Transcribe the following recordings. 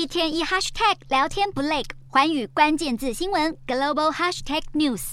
一天一 hashtag 聊天不累，环宇关键字新闻 global hashtag news。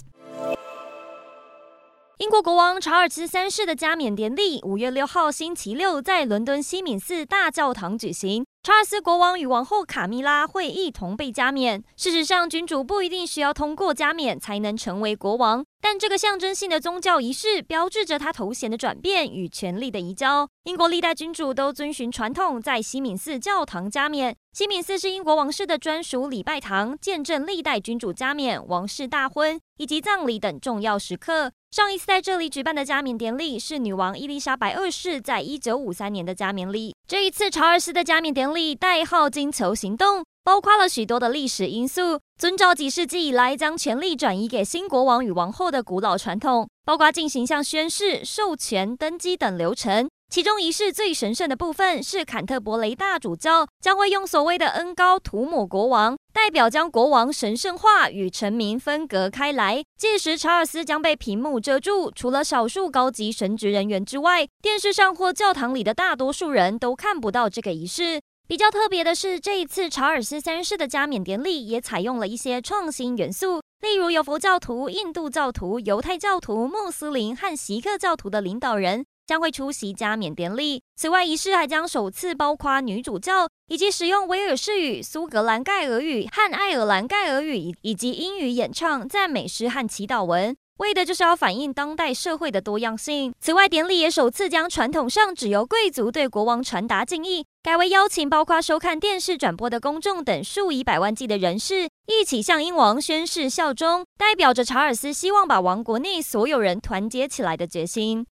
英国国王查尔斯三世的加冕典礼，五月六号星期六在伦敦西敏寺大教堂举行。查尔斯国王与王后卡米拉会一同被加冕。事实上，君主不一定需要通过加冕才能成为国王，但这个象征性的宗教仪式标志着他头衔的转变与权力的移交。英国历代君主都遵循传统，在西敏寺教堂加冕。西敏寺是英国王室的专属礼拜堂，见证历代君主加冕、王室大婚以及葬礼等重要时刻。上一次在这里举办的加冕典礼是女王伊丽莎白二世在一九五三年的加冕礼。这一次查尔斯的加冕典礼代号“金球行动”，包括了许多的历史因素，遵照几世纪以来将权力转移给新国王与王后的古老传统，包括进行像宣誓、授权、登基等流程。其中仪式最神圣的部分是坎特伯雷大主教将会用所谓的恩膏涂抹国王，代表将国王神圣化与臣民分隔开来。届时查尔斯将被屏幕遮住，除了少数高级神职人员之外，电视上或教堂里的大多数人都看不到这个仪式。比较特别的是，这一次查尔斯三世的加冕典礼也采用了一些创新元素，例如有佛教徒、印度教徒、犹太教徒、穆斯林和锡克教徒的领导人。将会出席加冕典礼。此外，仪式还将首次包括女主教，以及使用威尔士语、苏格兰盖尔语和爱尔兰盖尔语，以及英语演唱赞美诗和祈祷文，为的就是要反映当代社会的多样性。此外，典礼也首次将传统上只由贵族对国王传达敬意，改为邀请包括收看电视转播的公众等数以百万计的人士一起向英王宣誓效忠，代表着查尔斯希望把王国内所有人团结起来的决心。